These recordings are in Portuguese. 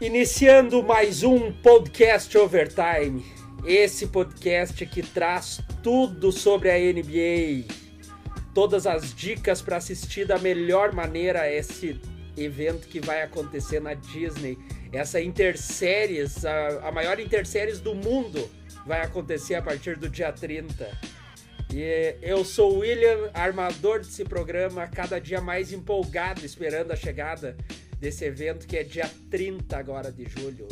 Iniciando mais um podcast Overtime. Esse podcast que traz tudo sobre a NBA, todas as dicas para assistir da melhor maneira a esse evento que vai acontecer na Disney. Essa interséries, a, a maior interséries do mundo, vai acontecer a partir do dia 30. E eu sou o William, armador desse programa, cada dia mais empolgado esperando a chegada desse evento que é dia 30 agora de julho.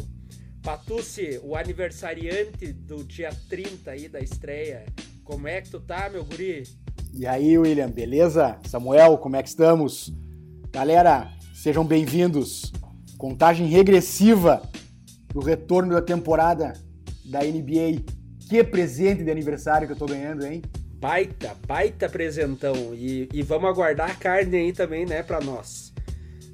Patucci, o aniversariante do dia 30 aí da estreia. Como é que tu tá, meu guri? E aí, William, beleza? Samuel, como é que estamos? Galera, sejam bem-vindos. Contagem regressiva pro retorno da temporada da NBA. Que presente de aniversário que eu tô ganhando, hein? Baita, baita presentão. E, e vamos aguardar a carne aí também, né, pra nós.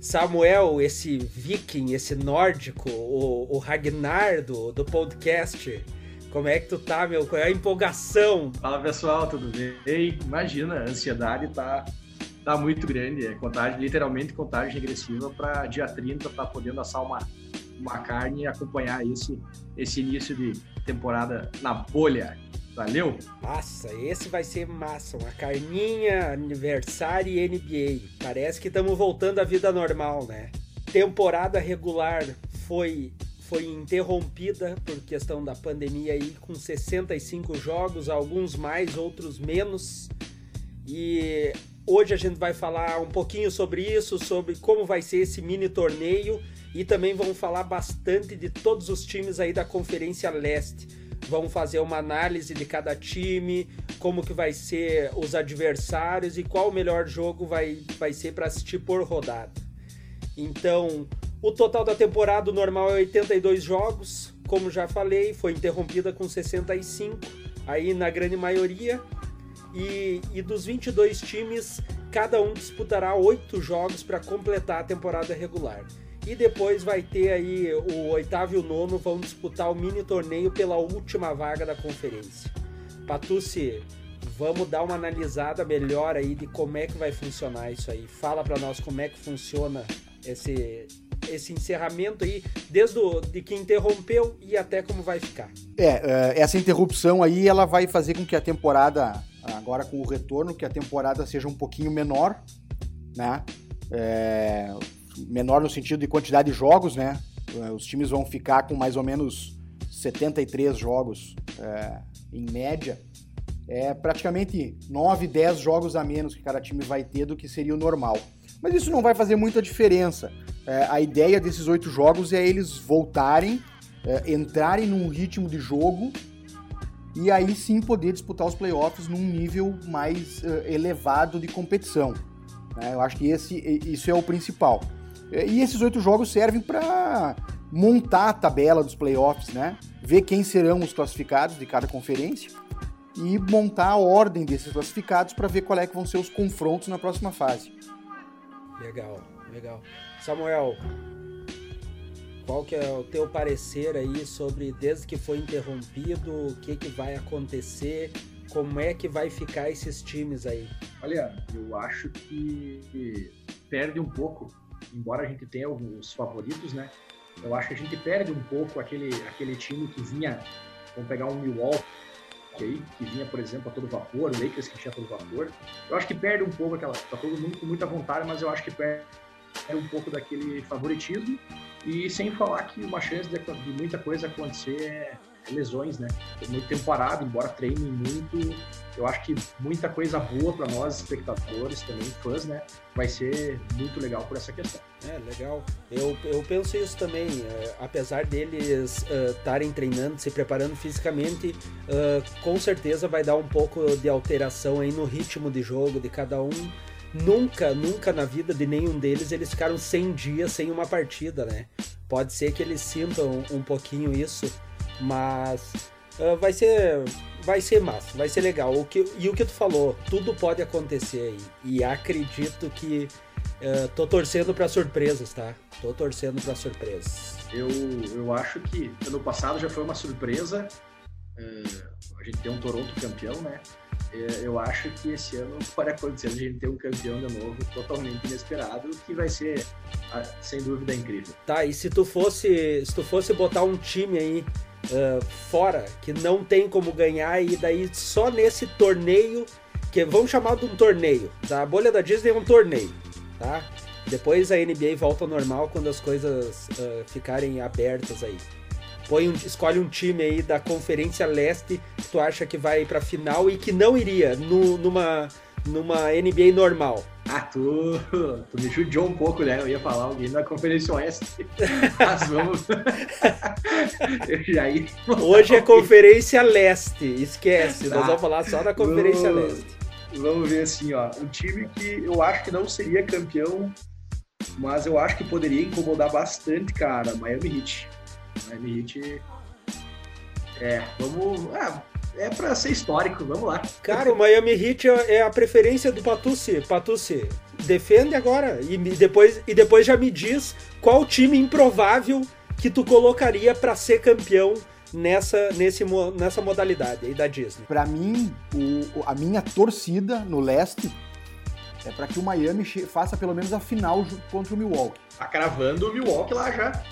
Samuel, esse viking, esse nórdico, o, o Ragnar do, do podcast. Como é que tu tá, meu? Qual é a empolgação? Fala pessoal, tudo bem? Imagina, a ansiedade tá, tá muito grande. É contagem, literalmente contagem regressiva para dia 30 tá podendo assar uma, uma carne e acompanhar esse, esse início de temporada na bolha. Valeu? Nossa, esse vai ser massa. Uma carninha, aniversário e NBA. Parece que estamos voltando à vida normal, né? Temporada regular foi foi interrompida por questão da pandemia aí com 65 jogos, alguns mais, outros menos. E hoje a gente vai falar um pouquinho sobre isso, sobre como vai ser esse mini torneio e também vamos falar bastante de todos os times aí da Conferência Leste Vamos fazer uma análise de cada time, como que vai ser os adversários e qual o melhor jogo vai, vai ser para assistir por rodada. Então, o total da temporada normal é 82 jogos, como já falei, foi interrompida com 65, aí na grande maioria. E, e dos 22 times, cada um disputará 8 jogos para completar a temporada regular. E depois vai ter aí o oitavo e o nono vão disputar o mini torneio pela última vaga da conferência. Patucci, vamos dar uma analisada melhor aí de como é que vai funcionar isso aí. Fala para nós como é que funciona esse esse encerramento aí, desde o, de que interrompeu e até como vai ficar. É, é, essa interrupção aí, ela vai fazer com que a temporada, agora com o retorno, que a temporada seja um pouquinho menor, né? É, menor no sentido de quantidade de jogos, né? Eh, os times vão ficar com mais ou menos 73 jogos é, em média. É praticamente 9, 10 jogos a menos que cada time vai ter do que seria o normal. Mas isso não vai fazer muita diferença. É, a ideia desses oito jogos é eles voltarem, é, entrarem num ritmo de jogo e aí sim poder disputar os playoffs num nível mais elevado de competição. Né? Eu acho que esse, isso é o principal. E esses oito jogos servem para montar a tabela dos playoffs, né? Ver quem serão os classificados de cada conferência e montar a ordem desses classificados para ver qual é que vão ser os confrontos na próxima fase. Legal, legal. Samuel, qual que é o teu parecer aí sobre desde que foi interrompido, o que que vai acontecer, como é que vai ficar esses times aí? Olha, eu acho que perde um pouco embora a gente tenha alguns favoritos, né? Eu acho que a gente perde um pouco aquele, aquele time que vinha, vamos pegar um Milwaukee que vinha, por exemplo, a todo vapor, o Lakers que tinha todo vapor. Eu acho que perde um pouco aquela, tá todo mundo com muita vontade, mas eu acho que perde um pouco daquele favoritismo e sem falar que uma chance de, de muita coisa acontecer é lesões, né? Muito tempo parado, embora treine muito, eu acho que muita coisa boa para nós, espectadores, também fãs, né? Vai ser muito legal por essa questão. É, legal. Eu, eu penso isso também. É, apesar deles estarem uh, treinando, se preparando fisicamente, uh, com certeza vai dar um pouco de alteração aí no ritmo de jogo de cada um. Nunca, nunca na vida de nenhum deles eles ficaram 100 dias sem uma partida, né? Pode ser que eles sintam um pouquinho isso mas uh, vai ser vai ser massa, vai ser legal. O que, e o que tu falou, tudo pode acontecer aí. E acredito que uh, tô torcendo para surpresas, tá? Tô torcendo para surpresas. Eu, eu acho que ano passado já foi uma surpresa. Uh, a gente tem um Toronto campeão, né? é, eu acho que esse ano pode acontecer a gente ter um campeão de novo totalmente inesperado, que vai ser, ah, sem dúvida, incrível. Tá, e se tu fosse, se tu fosse botar um time aí uh, fora que não tem como ganhar e daí só nesse torneio, que vamos chamar de um torneio, tá? A bolha da Disney é um torneio, tá? Depois a NBA volta ao normal quando as coisas uh, ficarem abertas aí. Põe um, escolhe um time aí da Conferência Leste que tu acha que vai pra final e que não iria no, numa, numa NBA normal. Ah, tu, tu me judiou um pouco, né? Eu ia falar alguém da Conferência Oeste. Mas vamos. Eu já ia Hoje é Conferência Leste, esquece. Tá. Nós vamos falar só da Conferência vamos, Leste. Vamos ver assim, ó. Um time que eu acho que não seria campeão mas eu acho que poderia incomodar bastante, cara, Miami Heat. Miami Heat. É, vamos. Ah, é pra ser histórico, vamos lá. Cara, o Miami Heat é, é a preferência do Patucci. Patucci, defende agora e depois, e depois já me diz qual time improvável que tu colocaria para ser campeão nessa, nesse, nessa modalidade aí da Disney. Para mim, o, a minha torcida no leste é para que o Miami faça pelo menos a final contra o Milwaukee. Tá cravando o Milwaukee lá já.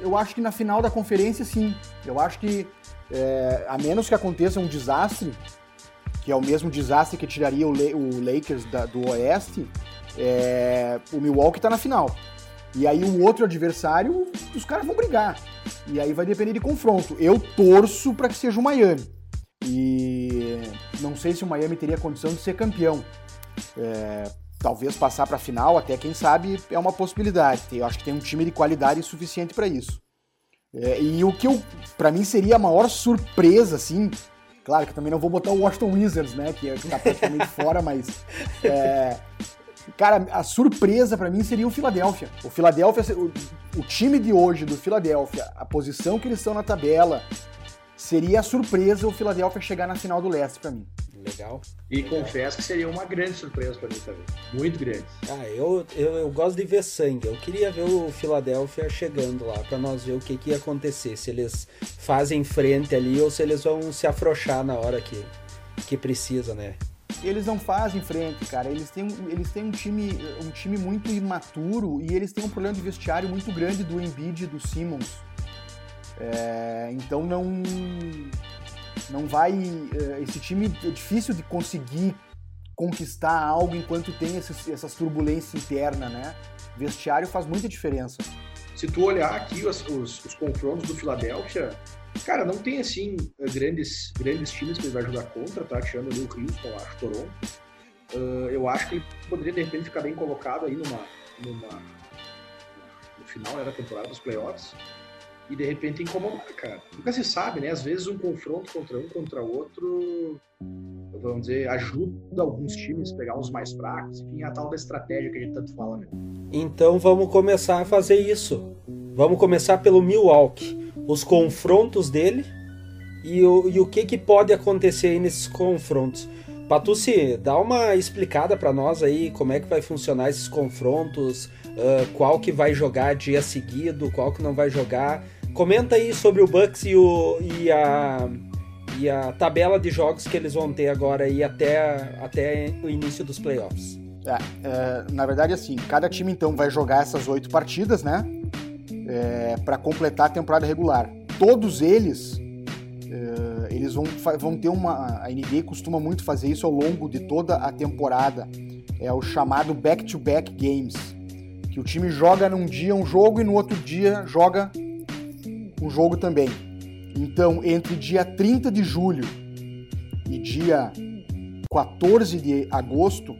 Eu acho que na final da conferência, sim. Eu acho que, é, a menos que aconteça um desastre, que é o mesmo desastre que tiraria o, o Lakers da, do Oeste, é, o Milwaukee tá na final. E aí o outro adversário, os caras vão brigar. E aí vai depender de confronto. Eu torço para que seja o Miami. E não sei se o Miami teria condição de ser campeão é, talvez passar para a final, até quem sabe é uma possibilidade. Eu acho que tem um time de qualidade suficiente para isso. É, e o que eu, para mim seria a maior surpresa, assim, claro que também não vou botar o Washington Wizards, né, que está praticamente fora, mas é, cara, a surpresa para mim seria o Philadelphia. O Philadelphia, o, o time de hoje do Philadelphia, a posição que eles estão na tabela, seria a surpresa o Philadelphia chegar na final do leste para mim. Legal. E Legal. confesso que seria uma grande surpresa para mim também. Muito grande. Ah, eu, eu, eu, gosto de ver sangue. Eu queria ver o Philadelphia chegando lá para nós ver o que, que ia acontecer. Se eles fazem frente ali ou se eles vão se afrouxar na hora que, que precisa, né? Eles não fazem frente, cara. Eles têm, eles têm um, time, um time muito imaturo e eles têm um problema de vestiário muito grande do Embiid e do Simmons. É, então não não vai. Eh, esse time é difícil de conseguir conquistar algo enquanto tem esses, essas turbulências internas, né? Vestiário faz muita diferença. Se tu olhar aqui os, os, os confrontos do Philadelphia, cara, não tem assim grandes, grandes times que ele vai jogar contra, tá? Tirando ali o Houston, acho, Toronto. Uh, eu acho que ele poderia de repente ficar bem colocado aí numa, numa no final né, da temporada dos playoffs e de repente incomodar, cara. Nunca se sabe, né? Às vezes um confronto contra um contra outro, vamos dizer, ajuda alguns times a pegar uns mais fracos, enfim, a tal da estratégia que a gente tanto fala, né? Então vamos começar a fazer isso. Vamos começar pelo Milwaukee. Os confrontos dele e o, e o que, que pode acontecer aí nesses confrontos. Patucci, dá uma explicada para nós aí como é que vai funcionar esses confrontos, uh, qual que vai jogar dia seguido, qual que não vai jogar Comenta aí sobre o Bucks e, o, e, a, e a tabela de jogos que eles vão ter agora e até, até o início dos playoffs. É, é, na verdade, assim, cada time então vai jogar essas oito partidas, né? É, para completar a temporada regular. Todos eles, é, eles vão, vão ter uma. A NBA costuma muito fazer isso ao longo de toda a temporada. É o chamado back-to-back -back games, que o time joga num dia um jogo e no outro dia joga um jogo também. Então, entre dia 30 de julho e dia 14 de agosto,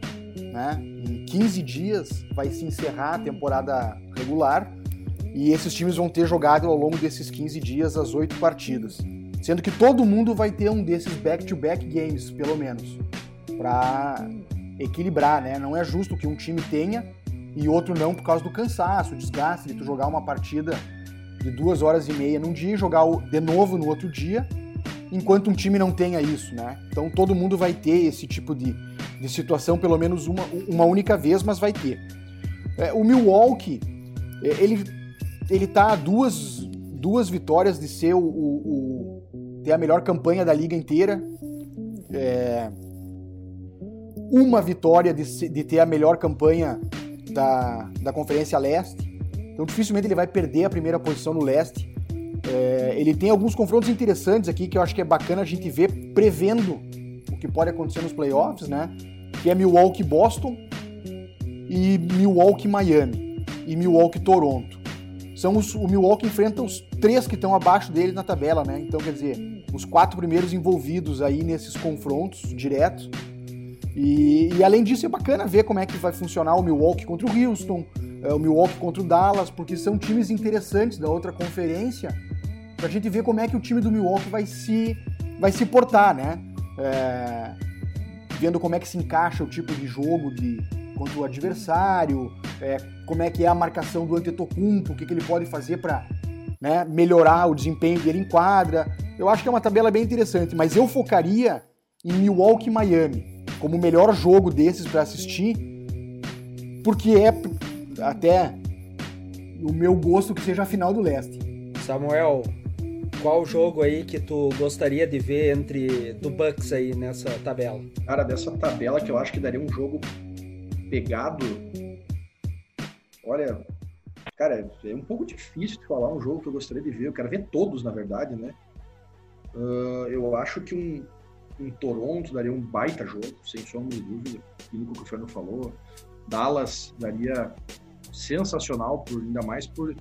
né, em 15 dias, vai se encerrar a temporada regular e esses times vão ter jogado ao longo desses 15 dias as oito partidas. Sendo que todo mundo vai ter um desses back-to-back -back games, pelo menos, para equilibrar, né? Não é justo que um time tenha e outro não por causa do cansaço, desgaste de tu jogar uma partida de duas horas e meia num dia e jogar de novo no outro dia, enquanto um time não tenha isso, né? Então todo mundo vai ter esse tipo de, de situação pelo menos uma, uma única vez, mas vai ter. É, o Milwaukee, é, ele, ele tá a duas, duas vitórias de ser o, o, o ter a melhor campanha da liga inteira. É, uma vitória de, de ter a melhor campanha da, da Conferência Leste. Então dificilmente ele vai perder a primeira posição no leste. É, ele tem alguns confrontos interessantes aqui que eu acho que é bacana a gente ver prevendo o que pode acontecer nos playoffs, né? Que é Milwaukee Boston e Milwaukee Miami e Milwaukee Toronto. São os, o Milwaukee enfrenta os três que estão abaixo dele na tabela, né? Então quer dizer, os quatro primeiros envolvidos aí nesses confrontos diretos. E, e, além disso é bacana ver como é que vai funcionar o Milwaukee contra o Houston, é, o Milwaukee contra o Dallas, porque são times interessantes da outra conferência, pra gente ver como é que o time do Milwaukee vai se, vai se portar, né? É, vendo como é que se encaixa o tipo de jogo de, contra o adversário, é, como é que é a marcação do Antetokounmpo, o que, que ele pode fazer para né, melhorar o desempenho dele em quadra. Eu acho que é uma tabela bem interessante, mas eu focaria em Milwaukee e Miami como o melhor jogo desses para assistir, porque é até o meu gosto que seja a final do leste. Samuel, qual jogo aí que tu gostaria de ver entre do Bucks aí nessa tabela? Cara, dessa tabela que eu acho que daria um jogo pegado. Olha, cara, é um pouco difícil de falar um jogo que eu gostaria de ver. Eu quero ver todos, na verdade, né? Uh, eu acho que um, um Toronto daria um baita jogo, sem sombra de dúvida. Aquilo que o Fernando falou. Dallas daria sensacional, por, ainda mais por,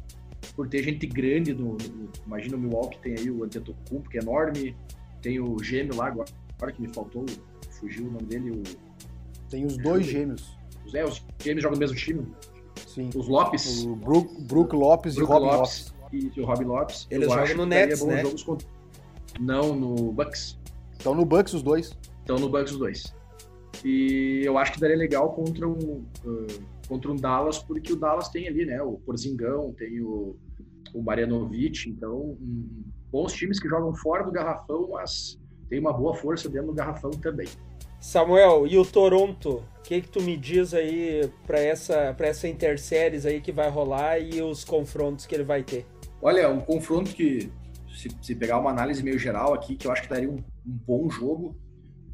por ter gente grande. No, no, imagina o Milwaukee, tem aí o Antetokounmpo, que é enorme. Tem o gêmeo lá, agora, agora que me faltou, fugiu o nome dele. O, tem os dois gêmeos. Os, é, os gêmeos jogam no mesmo time. Sim. Os Lopes. O Brook, Brook Lopes Brook e Rob Lopes. Lopes. E o Rob Lopes. Eles jogam no Nets, né? Contra... Não, no Bucks. Estão no Bucks os dois. Estão no Bucks os dois. E eu acho que daria legal contra um, uh, contra um Dallas, porque o Dallas tem ali, né? O Porzingão, tem o, o Marianovic, então um, bons times que jogam fora do garrafão, mas tem uma boa força dentro do garrafão também. Samuel, e o Toronto? O que, que tu me diz aí para essa, pra essa interséries aí que vai rolar e os confrontos que ele vai ter? Olha, um confronto que, se, se pegar uma análise meio geral aqui, que eu acho que daria um, um bom jogo,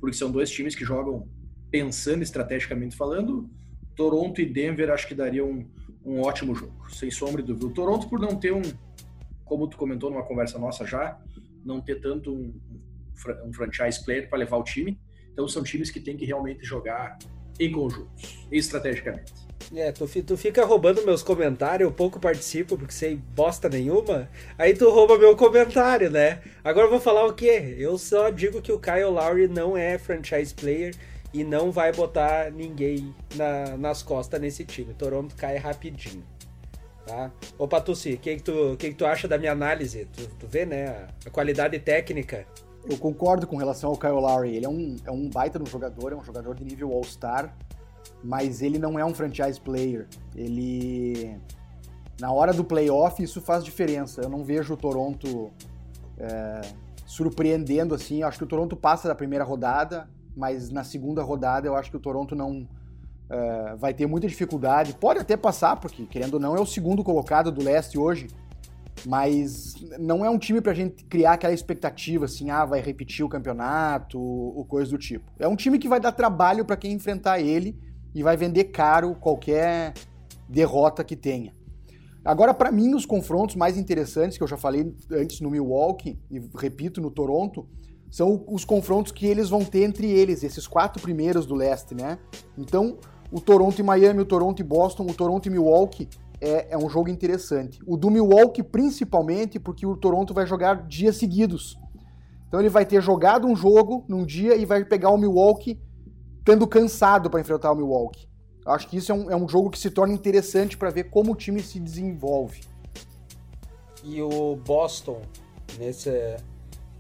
porque são dois times que jogam pensando estrategicamente falando. Toronto e Denver acho que daria um, um ótimo jogo, sem sombra de dúvida. O Toronto, por não ter um, como tu comentou numa conversa nossa já, não ter tanto um, um franchise player para levar o time. Então são times que têm que realmente jogar em conjuntos, estrategicamente. É, tu, tu fica roubando meus comentários, eu pouco participo porque sei bosta nenhuma. Aí tu rouba meu comentário, né? Agora eu vou falar o quê? Eu só digo que o Kyle Lowry não é franchise player e não vai botar ninguém na, nas costas nesse time. Toronto cai rapidinho. Tá? Ô Patucci, o que, que, tu, que, que tu acha da minha análise? Tu, tu vê, né? A qualidade técnica. Eu concordo com relação ao Kyle Lowry. Ele é um, é um baita no jogador, é um jogador de nível All-Star, mas ele não é um franchise player. Ele. Na hora do playoff, isso faz diferença. Eu não vejo o Toronto é, surpreendendo assim. Acho que o Toronto passa da primeira rodada, mas na segunda rodada eu acho que o Toronto não uh, vai ter muita dificuldade. Pode até passar, porque querendo ou não é o segundo colocado do leste hoje, mas não é um time pra gente criar aquela expectativa assim, ah, vai repetir o campeonato ou coisa do tipo. É um time que vai dar trabalho para quem enfrentar ele e vai vender caro qualquer derrota que tenha. Agora, para mim, os confrontos mais interessantes, que eu já falei antes no Milwaukee e repito no Toronto, são os confrontos que eles vão ter entre eles, esses quatro primeiros do leste, né? Então, o Toronto e Miami, o Toronto e Boston, o Toronto e Milwaukee é, é um jogo interessante. O do Milwaukee, principalmente, porque o Toronto vai jogar dias seguidos. Então, ele vai ter jogado um jogo num dia e vai pegar o Milwaukee tendo cansado para enfrentar o Milwaukee. Eu acho que isso é um, é um jogo que se torna interessante para ver como o time se desenvolve. E o Boston, nesse,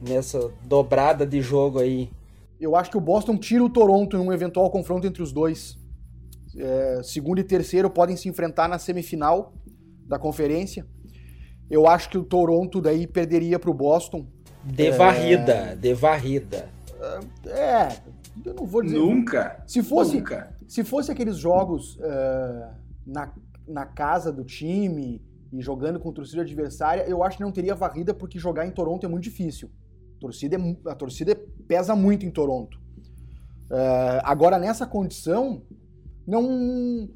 nessa dobrada de jogo aí. Eu acho que o Boston tira o Toronto em um eventual confronto entre os dois. É, segundo e terceiro podem se enfrentar na semifinal da conferência. Eu acho que o Toronto daí perderia para o Boston. De varrida, é... de varrida. É, eu não vou dizer. Nunca. Se fosse, nunca. Se fosse aqueles jogos uh, na, na casa do time e jogando com torcida adversária, eu acho que não teria varrida porque jogar em Toronto é muito difícil torcida é, a torcida pesa muito em Toronto. Uh, agora, nessa condição, não,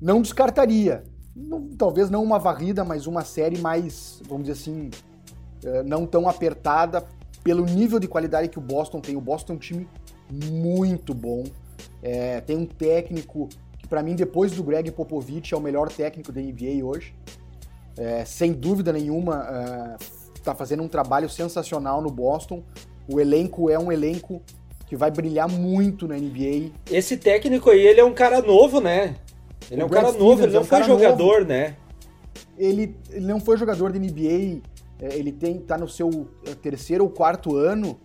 não descartaria. Não, talvez não uma varrida, mas uma série mais, vamos dizer assim, uh, não tão apertada pelo nível de qualidade que o Boston tem. O Boston é um time muito bom. É, tem um técnico que, para mim, depois do Greg Popovich, é o melhor técnico da NBA hoje. É, sem dúvida nenhuma, está é, fazendo um trabalho sensacional no Boston. O elenco é um elenco que vai brilhar muito na NBA. Esse técnico aí, ele é um cara novo, né? Ele o é um Brad cara Stevens novo, ele não é um foi jogador, novo. né? Ele, ele não foi jogador de NBA, é, ele tem tá no seu é, terceiro ou quarto ano,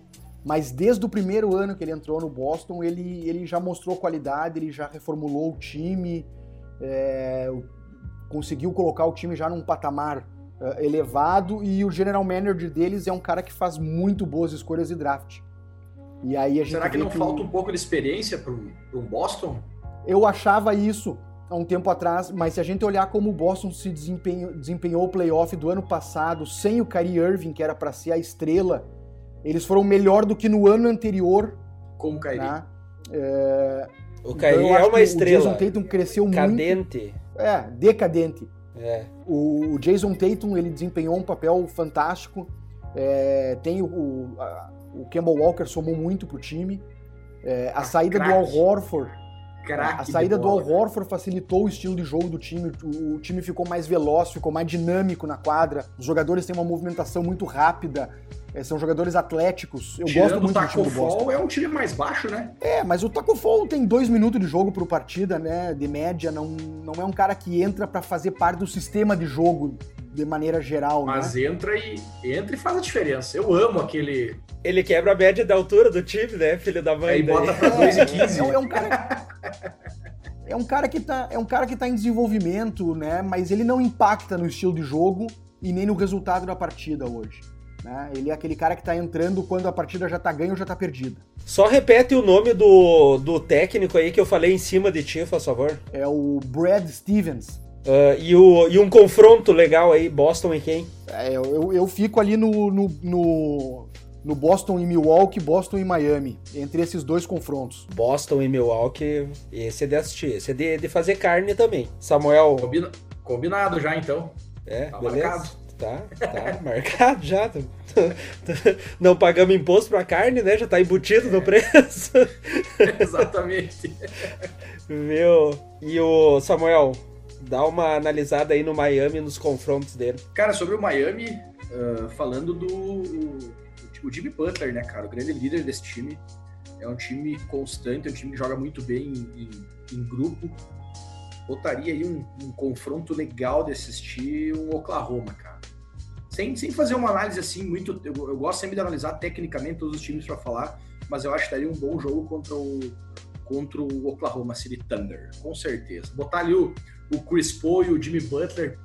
mas desde o primeiro ano que ele entrou no Boston, ele, ele já mostrou qualidade, ele já reformulou o time, é, conseguiu colocar o time já num patamar uh, elevado e o general manager deles é um cara que faz muito boas escolhas de draft. E aí a gente Será que não que falta um pouco de experiência para um Boston? Eu achava isso há um tempo atrás, mas se a gente olhar como o Boston se desempenhou, desempenhou o playoff do ano passado sem o Kyrie Irving, que era para ser a estrela, eles foram melhor do que no ano anterior. Com o Kyrie. Né? É... O Kyrie então, é uma estrela. O Jason Tatum cresceu Cadente. muito. É, decadente. É. O, Jason Tatum ele desempenhou um papel fantástico. É, tem o, o, a, o Campbell Walker somou muito pro time. É, a, a ah, saída crack. do Al Horford Craque a saída do Al Horford facilitou o estilo de jogo do time. O, o, time ficou mais veloz, ficou mais dinâmico na quadra. Os jogadores têm uma movimentação muito rápida. É, são jogadores atléticos. Eu Tirando gosto muito do time do Boston. é um time mais baixo, né? É, mas o Taco Fall tem dois minutos de jogo por partida, né? De média. Não, não é um cara que entra para fazer parte do sistema de jogo de maneira geral. Mas né? entra e entra e faz a diferença. Eu amo aquele. Ele quebra a média da altura do time, né, filho da mãe? Aí bota pra 2,15. É, é um cara. É um cara que tá, é um cara que tá em desenvolvimento, né? Mas ele não impacta no estilo de jogo e nem no resultado da partida hoje. Né? Ele é aquele cara que tá entrando quando a partida já tá ganha ou já tá perdida. Só repete o nome do, do técnico aí que eu falei em cima de ti, por favor. É o Brad Stevens. Uh, e, o, e um confronto legal aí, Boston e quem? É, eu, eu fico ali no, no, no no Boston e Milwaukee, Boston e Miami, entre esses dois confrontos. Boston e Milwaukee, esse é de assistir, esse é de, de fazer carne também. Samuel. Combina, combinado já então. É, tá beleza? Marcado. Tá, tá marcado já. Não pagamos imposto pra carne, né? Já tá embutido é. no preço. Exatamente. Viu? E o Samuel, dá uma analisada aí no Miami, nos confrontos dele. Cara, sobre o Miami, uh, falando do o Jimmy Butler, né, cara, o grande líder desse time. É um time constante, é um time que joga muito bem em, em, em grupo. Botaria aí um, um, confronto legal de assistir um Oklahoma, cara. Sem, sem fazer uma análise assim muito. Eu, eu gosto sempre de analisar tecnicamente todos os times para falar, mas eu acho que daria um bom jogo contra o, contra o Oklahoma City Thunder, com certeza. Botar ali o, o Chris Paul e o Jimmy Butler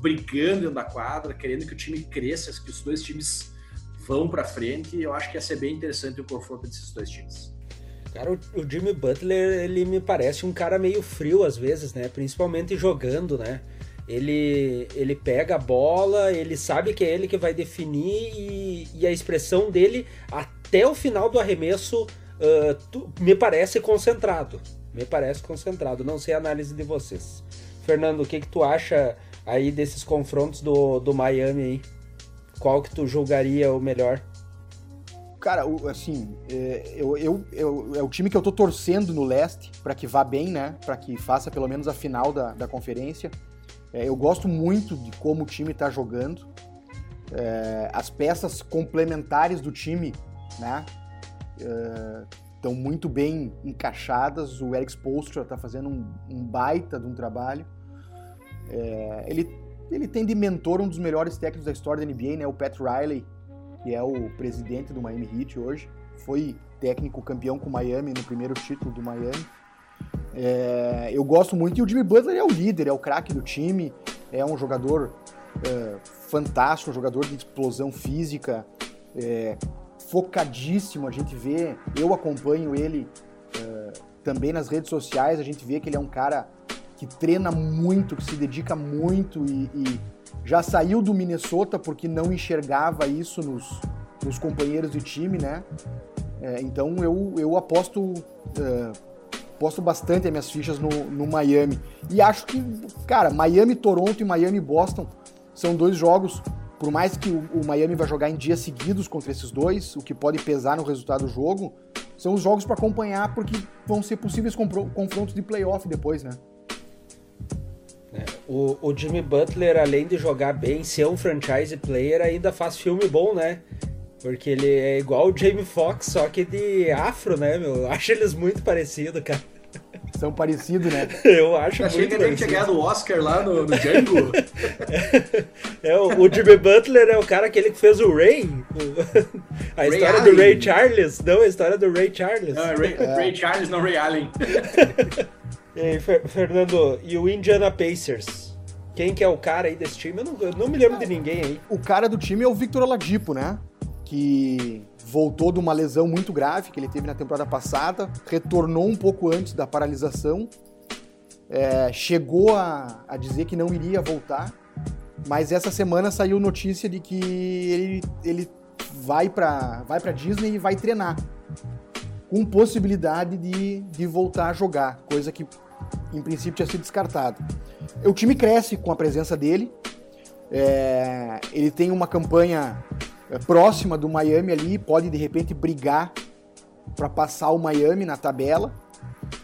brigando dentro da quadra, querendo que o time cresça, que os dois times vão para frente. Eu acho que ia ser bem interessante o confronto desses dois times. Cara, o, Jimmy Butler, ele me parece um cara meio frio às vezes, né? Principalmente jogando, né? Ele, ele pega a bola, ele sabe que é ele que vai definir e, e a expressão dele até o final do arremesso uh, tu, me parece concentrado. Me parece concentrado. Não sei a análise de vocês. Fernando, o que, que tu acha aí desses confrontos do, do Miami aí? qual que tu julgaria o melhor? Cara, assim, é, eu, eu, eu, é o time que eu tô torcendo no leste para que vá bem, né? Para que faça pelo menos a final da, da conferência. É, eu gosto muito de como o time tá jogando. É, as peças complementares do time, né? Estão é, muito bem encaixadas. O Eric Spoelstra tá fazendo um, um baita de um trabalho. É, ele ele tem de mentor um dos melhores técnicos da história da NBA, né? O Pat Riley, que é o presidente do Miami Heat hoje. Foi técnico campeão com o Miami no primeiro título do Miami. É, eu gosto muito e o Jimmy Butler é o líder, é o craque do time, é um jogador é, fantástico, um jogador de explosão física, é, focadíssimo. A gente vê, eu acompanho ele é, também nas redes sociais, a gente vê que ele é um cara que treina muito, que se dedica muito e, e já saiu do Minnesota porque não enxergava isso nos, nos companheiros de time, né? É, então eu, eu aposto, aposto bastante as minhas fichas no, no Miami. E acho que, cara, Miami, Toronto e Miami, Boston são dois jogos por mais que o, o, Miami vai jogar em dias seguidos contra esses dois, o que pode pesar no resultado do jogo, são os jogos para acompanhar porque vão ser possíveis confrontos de playoff depois, né? É, o, o, Jimmy Butler, além de jogar bem, ser um franchise player, ainda faz filme bom, né? Porque ele é igual o Jamie Foxx, só que de afro, né, meu? Eu acho eles muito parecidos, cara. São parecidos, né? Eu acho Achei muito que ele tinha ganhado o Oscar lá no, no Django. é, o, o, Jimmy Butler é o cara aquele que fez o Ray. a Ray história Allen. do Ray Charles. Não, a história do Ray Charles. Não, Ray, é. Ray Charles, não Ray Allen. e aí, Fernando, e o Indiana Pacers? Quem que é o cara aí desse time? Eu não, eu não me lembro de ninguém aí. O cara do time é o Victor Oladipo, né? Que voltou de uma lesão muito grave que ele teve na temporada passada, retornou um pouco antes da paralisação, é, chegou a, a dizer que não iria voltar, mas essa semana saiu notícia de que ele, ele vai para vai para Disney e vai treinar, com possibilidade de, de voltar a jogar, coisa que em princípio tinha sido descartada. O time cresce com a presença dele, é, ele tem uma campanha próxima do Miami ali, pode de repente brigar para passar o Miami na tabela.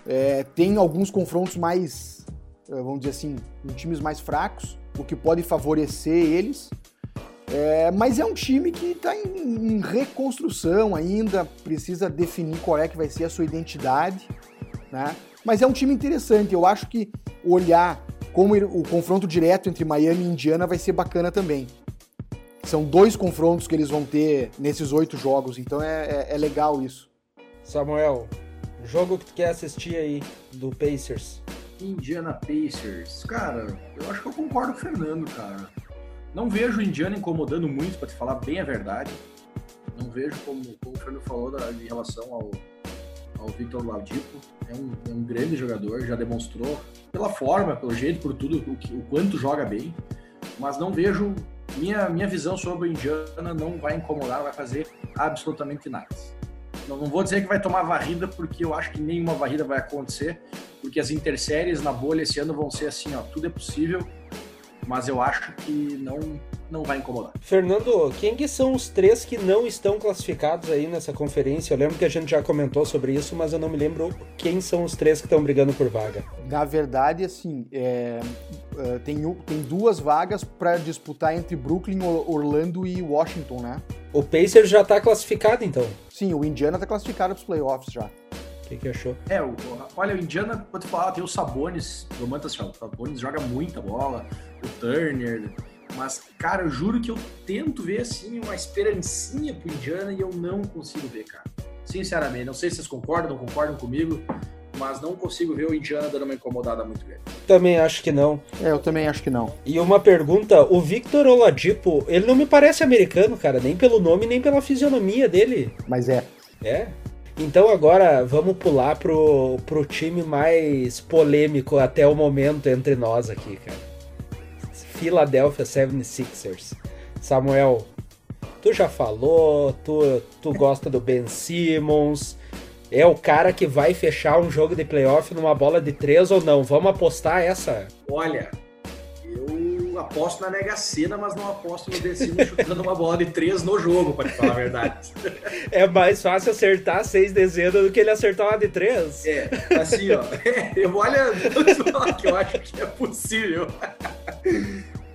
É, tem alguns confrontos mais, é, vamos dizer assim, com times mais fracos, o que pode favorecer eles. É, mas é um time que está em, em, reconstrução ainda, precisa definir qual é que vai ser a sua identidade, né? Mas é um time interessante. Eu acho que olhar como o confronto direto entre Miami e Indiana vai ser bacana também. São dois confrontos que eles vão ter nesses oito jogos, então é, é, é legal isso. Samuel, jogo que tu quer assistir aí do Pacers? Indiana Pacers. Cara, eu acho que eu concordo com o Fernando, cara. Não vejo o Indiana incomodando muito, para te falar bem a verdade. Não vejo, como, como o Fernando falou, da, em relação ao, ao Victor Laudipo. É um, é um grande jogador, já demonstrou pela forma, pelo jeito, por tudo, o, o quanto joga bem. Mas não vejo minha, minha visão sobre o Indiana não vai incomodar, vai fazer absolutamente nada. Não, não vou dizer que vai tomar varrida, porque eu acho que nenhuma varrida vai acontecer, porque as interséries na bolha esse ano vão ser assim, ó, tudo é possível, mas eu acho que não, não vai incomodar. Fernando, quem que são os três que não estão classificados aí nessa conferência? Eu lembro que a gente já comentou sobre isso, mas eu não me lembro quem são os três que estão brigando por vaga. Na verdade, assim, é, é tem, tem duas vagas para disputar entre Brooklyn, Orlando e Washington, né? O Pacers já está classificado, então? Sim, o Indiana está classificado para os playoffs já. Que, que, achou? É, o, olha, o Indiana, pode falar, tem o Sabonis, o Mantas o Sabonis joga muita bola, o Turner, mas, cara, eu juro que eu tento ver, assim, uma esperancinha pro Indiana e eu não consigo ver, cara. Sinceramente, não sei se vocês concordam, não concordam comigo, mas não consigo ver o Indiana dando uma incomodada muito grande. Também acho que não. É, eu também acho que não. E uma pergunta, o Victor Oladipo, ele não me parece americano, cara, nem pelo nome, nem pela fisionomia dele. Mas é. É? Então agora vamos pular pro, pro time mais polêmico até o momento entre nós aqui, cara. Philadelphia 76ers. Samuel, tu já falou, tu, tu gosta do Ben Simmons, é o cara que vai fechar um jogo de playoff numa bola de três ou não? Vamos apostar essa? Olha, eu aposto na Mega Sena, mas não aposto no Simmons chutando uma bola de três no jogo, para te falar a verdade. É mais fácil acertar seis dezenas do que ele acertar uma de três. É, assim, ó. Eu olha, falar que eu acho que é possível.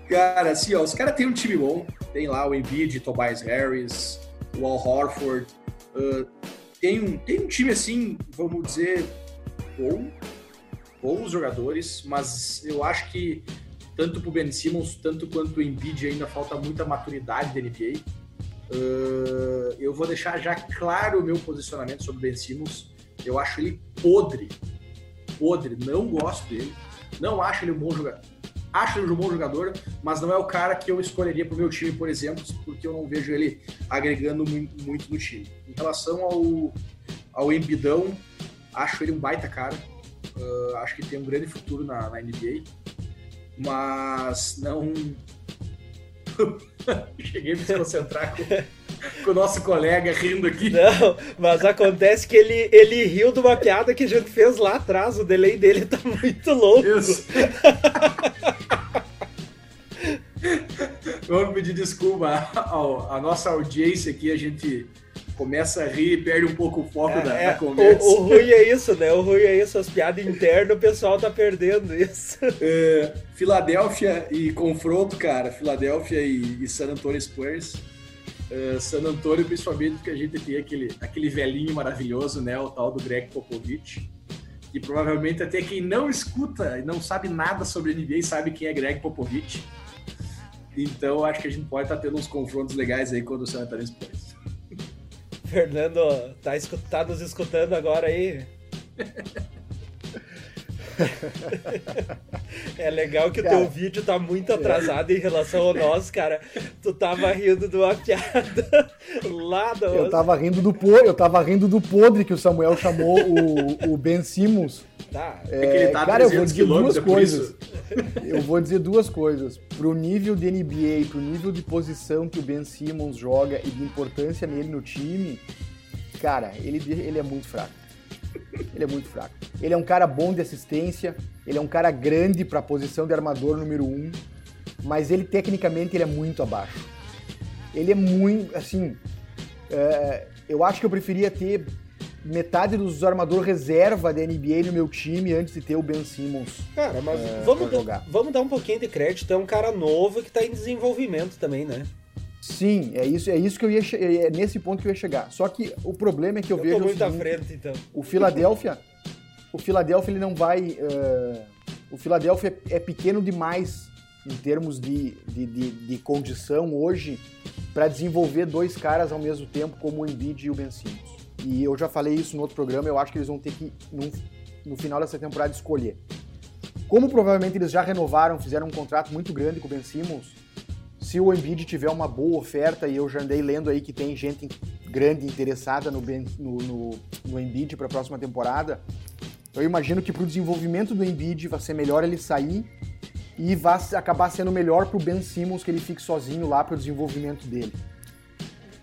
Cara, assim, ó, os caras têm um time bom. Tem lá o Embiid, Tobias Harris, o Al Horford. Uh, tem, um, tem um time, assim, vamos dizer, bom. Bons jogadores, mas eu acho que tanto pro Ben Simmons, tanto quanto o Embiid ainda falta muita maturidade da NBA. Uh, eu vou deixar já claro o meu posicionamento sobre o Ben Simmons. Eu acho ele podre. Podre, não gosto dele. Não acho ele um bom jogador acho ele um bom jogador, mas não é o cara que eu escolheria para o meu time, por exemplo, porque eu não vejo ele agregando muito no time. Em relação ao, ao Embidão, acho ele um baita cara. Uh, acho que tem um grande futuro na, na NBA, mas não. Cheguei a me concentrar com, com o nosso colega rindo aqui. Não, mas acontece que ele, ele riu de uma piada que a gente fez lá atrás. O delay dele tá muito louco. Isso. Vamos pedir desculpa à nossa audiência aqui. A gente começa a rir e perde um pouco o foco é, da, é, da, conversa. O, o, ruim é isso, né? O ruim é isso, as piadas internas, o pessoal tá perdendo isso. É, Filadélfia e confronto, cara. Filadélfia e, e San Antonio Spurs. Uh, San Antonio, principalmente porque a gente tem aquele, aquele velhinho maravilhoso, né? O tal do Greg Popovich. E provavelmente até quem não escuta e não sabe nada sobre NBA sabe quem é Greg Popovich. Então acho que a gente pode estar tá tendo uns confrontos legais aí quando o San Antonio Spurs. Fernando, tá, tá nos escutando agora aí? É legal que o teu vídeo tá muito atrasado em relação ao nosso, cara. Tu tava rindo de uma piada lá do... Eu tava rindo do podre, eu tava rindo do podre que o Samuel chamou o, o Ben Simmons. Tá. É, é que ele tá cara, eu vou dizer duas é coisas. Eu vou dizer duas coisas. Pro nível de NBA, pro nível de posição que o Ben Simmons joga e de importância nele no time, cara, ele, ele é muito fraco. Ele é muito fraco. Ele é um cara bom de assistência, ele é um cara grande para a posição de armador número um, mas ele tecnicamente ele é muito abaixo. Ele é muito, assim, é, eu acho que eu preferia ter metade dos armador reserva da NBA no meu time antes de ter o Ben Simmons. Cara, mas é, vamos, dar, vamos dar um pouquinho de crédito. É um cara novo que está em desenvolvimento também, né? Sim, é isso, é isso que eu ia é nesse ponto que eu ia chegar. Só que o problema é que eu, eu vejo tô muito seguinte, à frente, então. O Philadelphia, o Philadelphia ele não vai, uh, o Philadelphia é pequeno demais em termos de, de, de, de condição hoje para desenvolver dois caras ao mesmo tempo como o Embiid e o Ben Simmons. E eu já falei isso no outro programa, eu acho que eles vão ter que no, no final dessa temporada escolher. Como provavelmente eles já renovaram, fizeram um contrato muito grande com o Ben Simmons, se o Embiid tiver uma boa oferta, e eu já andei lendo aí que tem gente grande interessada no, no, no, no Embiid para a próxima temporada, eu imagino que para o desenvolvimento do Embiid vai ser melhor ele sair e vai acabar sendo melhor para o Ben Simmons que ele fique sozinho lá para o desenvolvimento dele.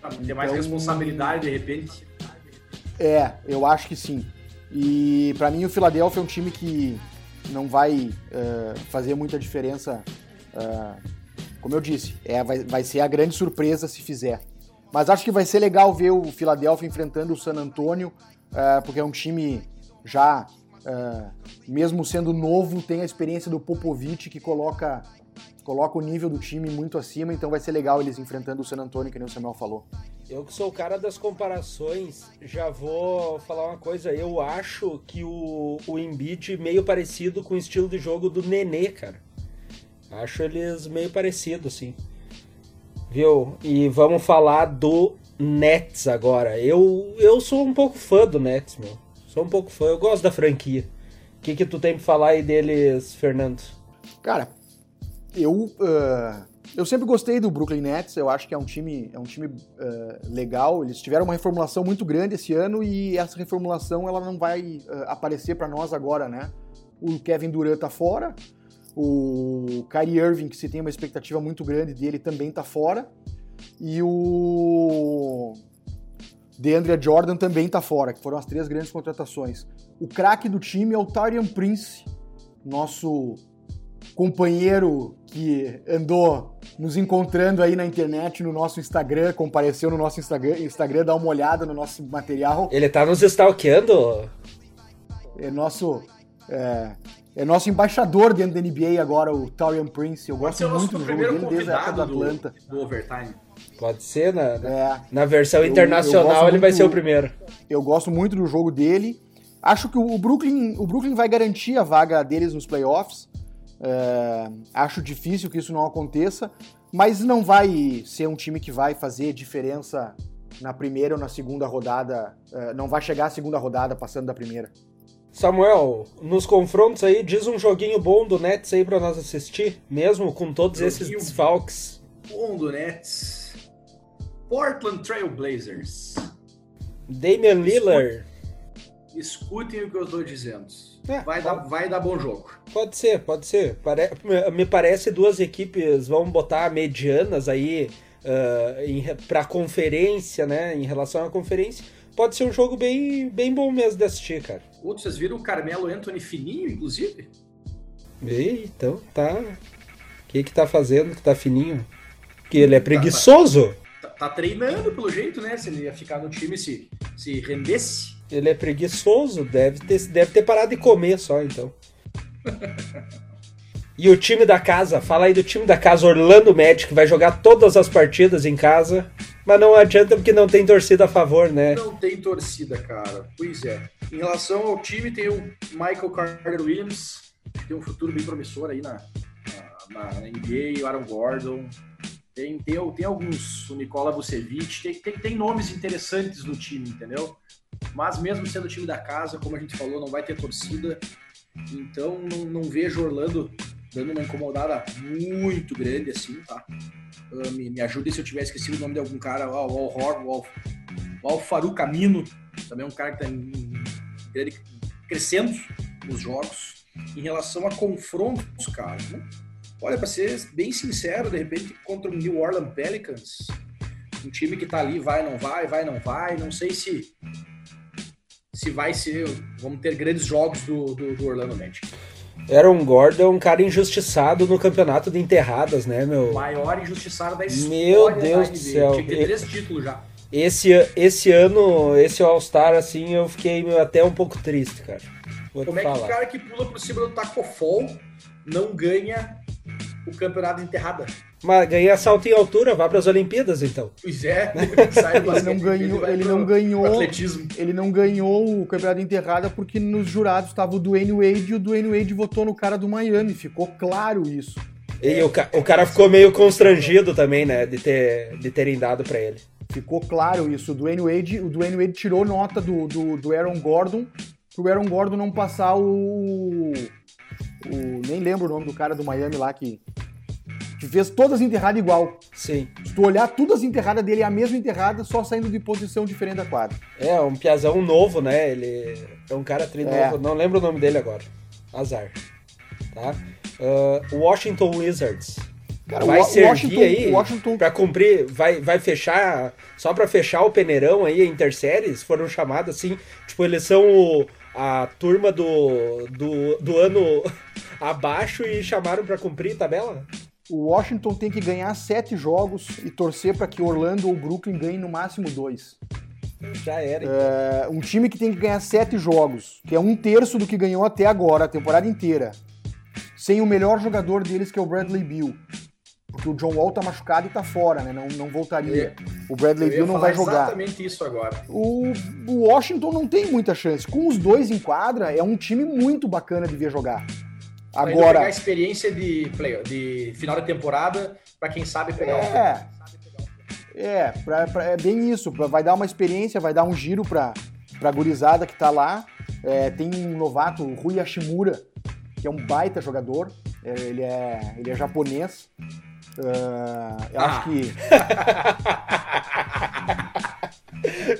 Ter então, mais responsabilidade de repente. É, eu acho que sim. E para mim o Philadelphia é um time que não vai uh, fazer muita diferença uh, como eu disse, é, vai, vai ser a grande surpresa se fizer. Mas acho que vai ser legal ver o Philadelphia enfrentando o San Antonio, uh, porque é um time já, uh, mesmo sendo novo, tem a experiência do Popovich que coloca, coloca o nível do time muito acima, então vai ser legal eles enfrentando o San Antonio, que nem o Samuel falou. Eu que sou o cara das comparações, já vou falar uma coisa. Eu acho que o, o Embiid meio parecido com o estilo de jogo do Nenê, cara. Acho eles meio parecidos, assim. Viu? E vamos falar do Nets agora. Eu, eu sou um pouco fã do Nets, meu. Sou um pouco fã. Eu gosto da franquia. O que, que tu tem pra falar aí deles, Fernando? Cara, eu. Uh, eu sempre gostei do Brooklyn Nets. Eu acho que é um time, é um time uh, legal. Eles tiveram uma reformulação muito grande esse ano e essa reformulação ela não vai uh, aparecer para nós agora, né? O Kevin Durant tá fora. O Kyrie Irving, que se tem uma expectativa muito grande dele, também está fora. E o DeAndre Jordan também está fora, que foram as três grandes contratações. O craque do time é o Tyrion Prince, nosso companheiro que andou nos encontrando aí na internet, no nosso Instagram, compareceu no nosso Instagram, Instagram dá uma olhada no nosso material. Ele tá nos stalkeando? É nosso é, é nosso embaixador dentro da NBA agora, o Taurian Prince. Eu gosto muito do jogo dele desde a época do Atlanta. Do, do overtime. Pode ser, na, é, na versão internacional eu ele vai ser o primeiro. Eu gosto muito do jogo dele. Acho que o Brooklyn, o Brooklyn vai garantir a vaga deles nos playoffs. É, acho difícil que isso não aconteça, mas não vai ser um time que vai fazer diferença na primeira ou na segunda rodada. É, não vai chegar à segunda rodada passando da primeira. Samuel, nos confrontos aí, diz um joguinho bom do Nets aí pra nós assistir, mesmo com todos joguinho esses desfalques. Bom do Nets. Portland Trail Blazers. Damian Lillard. Escutem o que eu estou dizendo. É, vai, dar, vai dar bom jogo. Pode ser, pode ser. Pare... Me parece duas equipes vão botar medianas aí uh, para conferência, né? Em relação à conferência, pode ser um jogo bem, bem bom mesmo de assistir, cara. Outros, vocês viram o Carmelo Anthony fininho, inclusive? E, então, tá. O que que tá fazendo que tá fininho? Que ele é preguiçoso? Tá, tá, tá, treinando, pelo jeito, né? Se ele ia ficar no time se, se rendesse. Ele é preguiçoso, deve ter, deve ter parado de comer só, então. E o time da casa, fala aí do time da casa, Orlando Magic, vai jogar todas as partidas em casa, mas não adianta porque não tem torcida a favor, né? Não tem torcida, cara. Pois é. Em relação ao time, tem o Michael Carter Williams, que tem um futuro bem promissor aí na, na, na NBA, o Aaron Gordon. Tem, tem, tem alguns, o Nikola Vucevic, tem, tem, tem nomes interessantes no time, entendeu? Mas mesmo sendo o time da casa, como a gente falou, não vai ter torcida. Então não, não vejo Orlando dando uma incomodada muito grande assim, tá? Uh, me, me ajude se eu tiver esquecido o nome de algum cara, ó, o Al Al, o Alfaru Camino, também é um cara que tá em, em, crescendo nos jogos. Em relação a confrontos, cara, né? olha, para ser bem sincero, de repente contra o New Orleans Pelicans, um time que tá ali, vai, não vai, vai, não vai, não sei se se vai ser, vamos ter grandes jogos do, do, do Orlando Magic. Aaron Gordon é um cara injustiçado no campeonato de enterradas, né, meu? Maior injustiçado da história. Meu Deus do céu. Tinha que ter três títulos já. Esse, esse ano, esse All-Star, assim, eu fiquei até um pouco triste, cara. Vou Como é falar. que o cara que pula por cima do Tacofol não ganha o campeonato enterrada? Mas ganha salto em altura, vá para as Olimpíadas então. Pois é, ele não ganhou, ele não ganhou, atletismo. ele não ganhou o campeonato enterrada porque nos jurados estava o Dwayne Wade e o Dwayne Wade votou no cara do Miami, ficou claro isso. E o, ca o cara ficou meio constrangido também, né, de, ter, de terem dado para ele. Ficou claro isso. O Dwayne Wade, o Dwayne Wade tirou nota do, do, do Aaron Gordon pro Aaron Gordon não passar o, o nem lembro o nome do cara do Miami lá que que fez todas enterradas igual. Sim. Se tu olhar, todas as enterradas dele é a mesma enterrada, só saindo de posição diferente da quadra. É, um piazão novo, né? Ele é um cara tri é. novo, não lembro o nome dele agora. Azar. Tá? Uh, Washington Wizards. Cara, vai servir Washington, aí Washington... para cumprir, vai, vai fechar, só para fechar o peneirão aí, interséries, foram chamados assim, tipo, eles são o, a turma do, do, do ano abaixo e chamaram para cumprir tabela? o Washington tem que ganhar sete jogos e torcer para que Orlando ou Brooklyn ganhem no máximo dois. Já era. Então. É, um time que tem que ganhar sete jogos, que é um terço do que ganhou até agora, a temporada inteira, sem o melhor jogador deles, que é o Bradley Bill. Porque o John Wall tá machucado e tá fora, né? Não, não voltaria. o Bradley Bill não vai jogar. exatamente isso agora. O, o Washington não tem muita chance. Com os dois em quadra, é um time muito bacana de ver jogar. Agora. pegar a experiência de, play, de final de temporada, para quem sabe pegar é, o. É, pra, pra, é bem isso. Pra, vai dar uma experiência, vai dar um giro para pra gurizada que tá lá. É, tem um novato, o Rui Hashimura, que é um baita jogador. É, ele, é, ele é japonês. Uh, eu ah. acho que.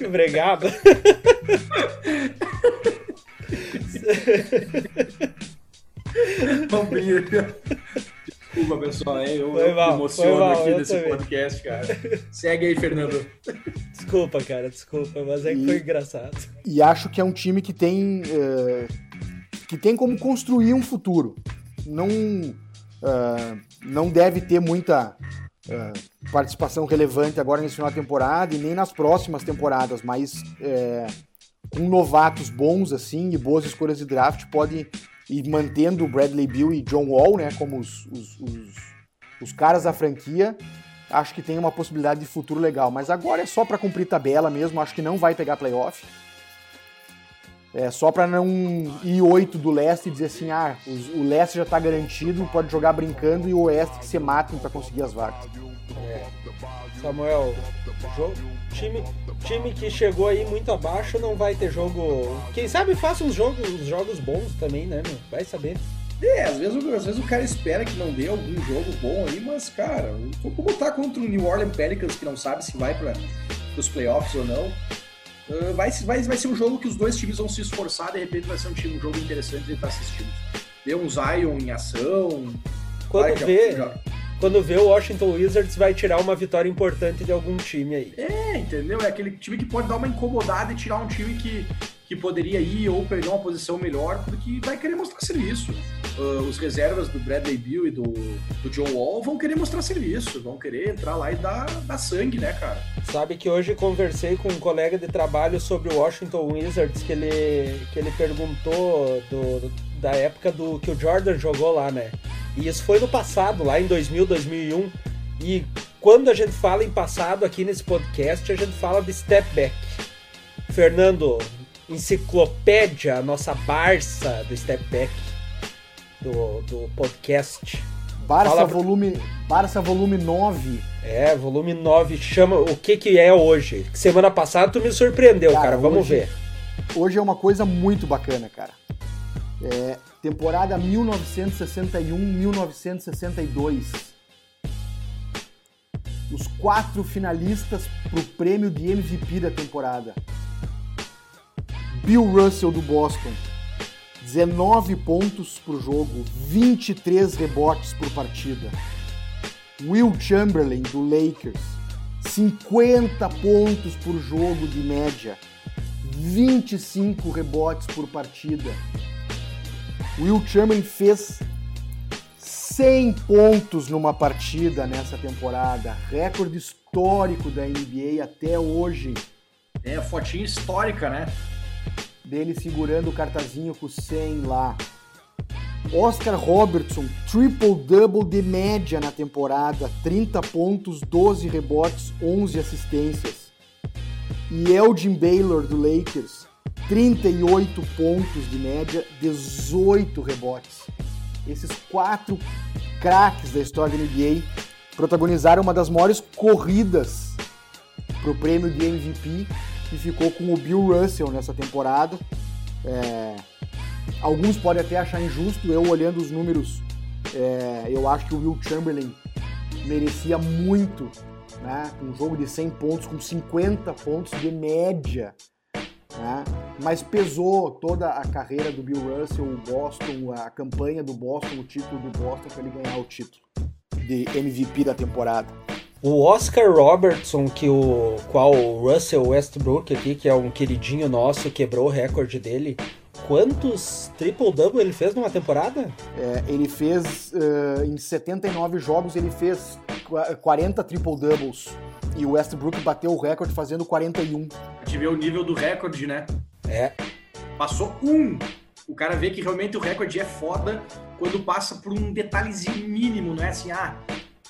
Obrigado. Desculpa, pessoal, hein? eu, eu mal, emociono mal, aqui nesse também. podcast, cara. Segue aí, Fernando. Desculpa, cara, desculpa, mas é que foi engraçado. E acho que é um time que tem, uh, que tem como construir um futuro. Não, uh, não deve ter muita uh, participação relevante agora nesse final da temporada e nem nas próximas temporadas, mas com novatos bons assim e boas escolhas de draft pode e mantendo Bradley Bill e John Wall, né, como os, os, os, os caras da franquia, acho que tem uma possibilidade de futuro legal. Mas agora é só para cumprir tabela mesmo, acho que não vai pegar playoff. É só para não ir oito do leste e dizer assim, ah, o leste já tá garantido, pode jogar brincando e o oeste que se matem para conseguir as vagas. É. Samuel, jogo, time, time que chegou aí muito abaixo não vai ter jogo. Quem sabe faça uns jogos, uns jogos bons também, né, meu? Vai saber. É, às vezes, às vezes o cara espera que não dê algum jogo bom aí, mas, cara, como tá contra o New Orleans Pelicans, que não sabe se vai para os playoffs ou não, uh, vai, vai, vai ser um jogo que os dois times vão se esforçar, de repente vai ser um, time, um jogo interessante de estar assistindo. Ver um Zion em ação. Quando vê, quando vê o Washington Wizards vai tirar uma vitória importante de algum time aí. É, entendeu? É aquele time que pode dar uma incomodada e tirar um time que, que poderia ir ou perder uma posição melhor, porque vai querer mostrar serviço. Uh, os reservas do Bradley Bill e do, do John Wall vão querer mostrar serviço, vão querer entrar lá e dar, dar sangue, né, cara? Sabe que hoje conversei com um colega de trabalho sobre o Washington Wizards que ele, que ele perguntou do, da época do que o Jordan jogou lá, né? E isso foi no passado, lá em 2000, 2001. E quando a gente fala em passado aqui nesse podcast, a gente fala de step back. Fernando, enciclopédia, a nossa Barça do step back do, do podcast. Barça Fala... volume, Barça volume 9. É, volume 9 chama o que que é hoje. Semana passada tu me surpreendeu, cara, cara vamos hoje, ver. Hoje é uma coisa muito bacana, cara. É, temporada 1961-1962. Os quatro finalistas para o prêmio de MVP da temporada. Bill Russell do Boston, 19 pontos por jogo, 23 rebotes por partida. Will Chamberlain do Lakers, 50 pontos por jogo de média, 25 rebotes por partida. Will Chamberlain fez 100 pontos numa partida nessa temporada, recorde histórico da NBA até hoje. É, fotinha histórica, né? Dele segurando o cartazinho com 100 lá. Oscar Robertson, triple-double de média na temporada, 30 pontos, 12 rebotes, 11 assistências. E Elgin Baylor do Lakers, 38 pontos de média, 18 rebotes. Esses quatro craques da história da NBA protagonizaram uma das maiores corridas para o prêmio de MVP, que ficou com o Bill Russell nessa temporada. É... Alguns podem até achar injusto, eu olhando os números, é... eu acho que o Will Chamberlain merecia muito, né? um jogo de 100 pontos com 50 pontos de média né? Mas pesou toda a carreira do Bill Russell, o Boston, a campanha do Boston, o título do Boston para ele ganhar o título de MVP da temporada. O Oscar Robertson, que o qual o Russell Westbrook aqui, que é um queridinho nosso, quebrou o recorde dele. Quantos triple-double ele fez numa temporada? É, ele fez, uh, em 79 jogos, ele fez 40 triple-doubles. E o Westbrook bateu o recorde fazendo 41. A gente vê o nível do recorde, né? É. Passou um. O cara vê que realmente o recorde é foda quando passa por um detalhezinho mínimo, não é assim, ah,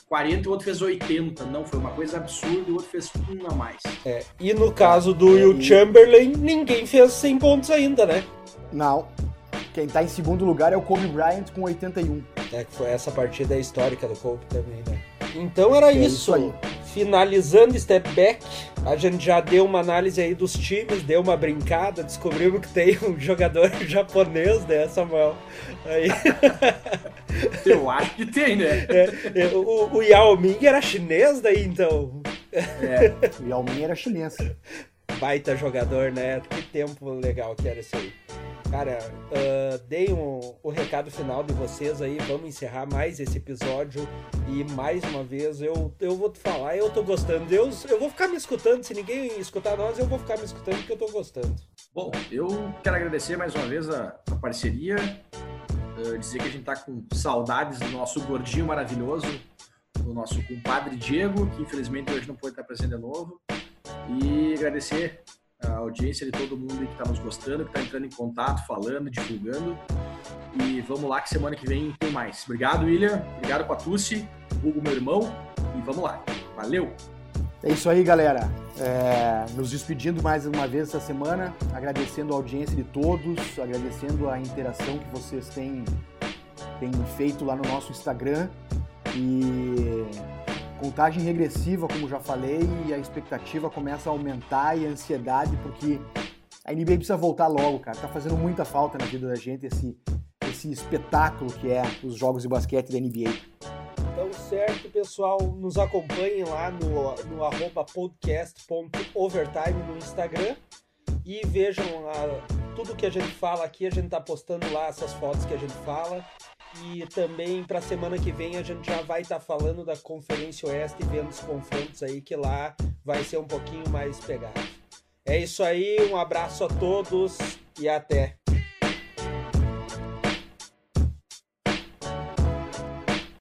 40 e o outro fez 80. Não, foi uma coisa absurda e o outro fez um a mais. É, e no caso do Will Chamberlain, ninguém fez 100 pontos ainda, né? Não. Quem tá em segundo lugar é o Kobe Bryant com 81. É, que foi essa partida histórica do Kobe também, né? Então era é isso. isso aí. Finalizando Step Back, a gente já deu uma análise aí dos times, deu uma brincada, descobrimos que tem um jogador japonês, né, Samuel? Aí... Eu acho que tem, né? É, é, o, o Yao Ming era chinês daí, então? É, o Yao Ming era chinês. Baita jogador, né? Que tempo legal que era isso aí. Cara, uh, deem um, o recado final de vocês aí. Vamos encerrar mais esse episódio. E mais uma vez, eu, eu vou te falar, eu tô gostando. Eu, eu vou ficar me escutando. Se ninguém escutar nós, eu vou ficar me escutando porque eu tô gostando. Bom, eu quero agradecer mais uma vez a, a parceria. Uh, dizer que a gente tá com saudades do nosso gordinho maravilhoso, do nosso compadre Diego, que infelizmente hoje não pode estar presente de novo. E agradecer a audiência de todo mundo que está nos gostando, que está entrando em contato, falando, divulgando. E vamos lá que semana que vem tem mais. Obrigado, William. Obrigado, Patucci. Hugo, meu irmão. E vamos lá. Valeu! É isso aí, galera. É, nos despedindo mais uma vez essa semana, agradecendo a audiência de todos, agradecendo a interação que vocês têm, têm feito lá no nosso Instagram. E contagem regressiva, como já falei, e a expectativa começa a aumentar e a ansiedade, porque a NBA precisa voltar logo, cara. Tá fazendo muita falta na vida da gente esse, esse espetáculo que é os jogos de basquete da NBA. Então, certo, pessoal, nos acompanhem lá no, no arroba podcast.overtime no Instagram e vejam tudo que a gente fala aqui, a gente tá postando lá essas fotos que a gente fala E também para semana que vem a gente já vai estar tá falando da Conferência Oeste e vendo os confrontos aí, que lá vai ser um pouquinho mais pegado. É isso aí, um abraço a todos e até.